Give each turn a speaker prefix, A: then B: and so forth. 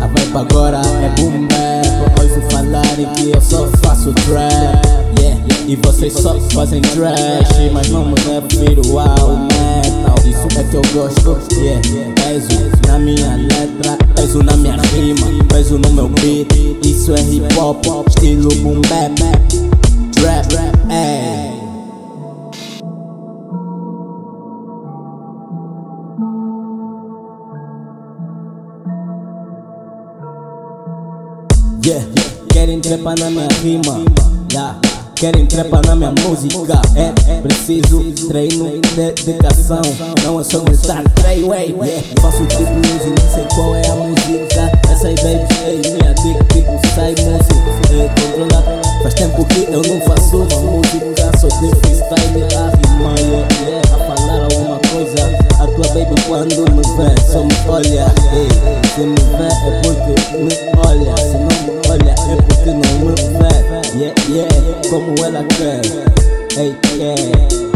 A: rap agora é boom bap Ouço falarem que eu só faço trap yeah. E vocês só fazem trash Mas não me refiro ao metal Isso é que eu gosto, yeah Peso na minha letra, peso na minha rima Peso no meu beat, isso é hip hop Estilo boom bap, trap, hey. Yeah, querem trepar na minha rima. Yeah. Querem trepar na minha música. É preciso treino, dedicação. Não é só gritar trey way yeah. Faço tipo music, não sei qual é a música. Essa aí baby, ei, minha dick, tipo sai música. É, Controla, faz tempo que eu não faço uma música. Sou de freestyle a rimar, yeah, A falar alguma coisa. A tua baby quando me vê só me olha Se me vê é porque me olha olha é porque não me vê Yeah, yeah, como ela quer Ei, quer, eu, lá, lá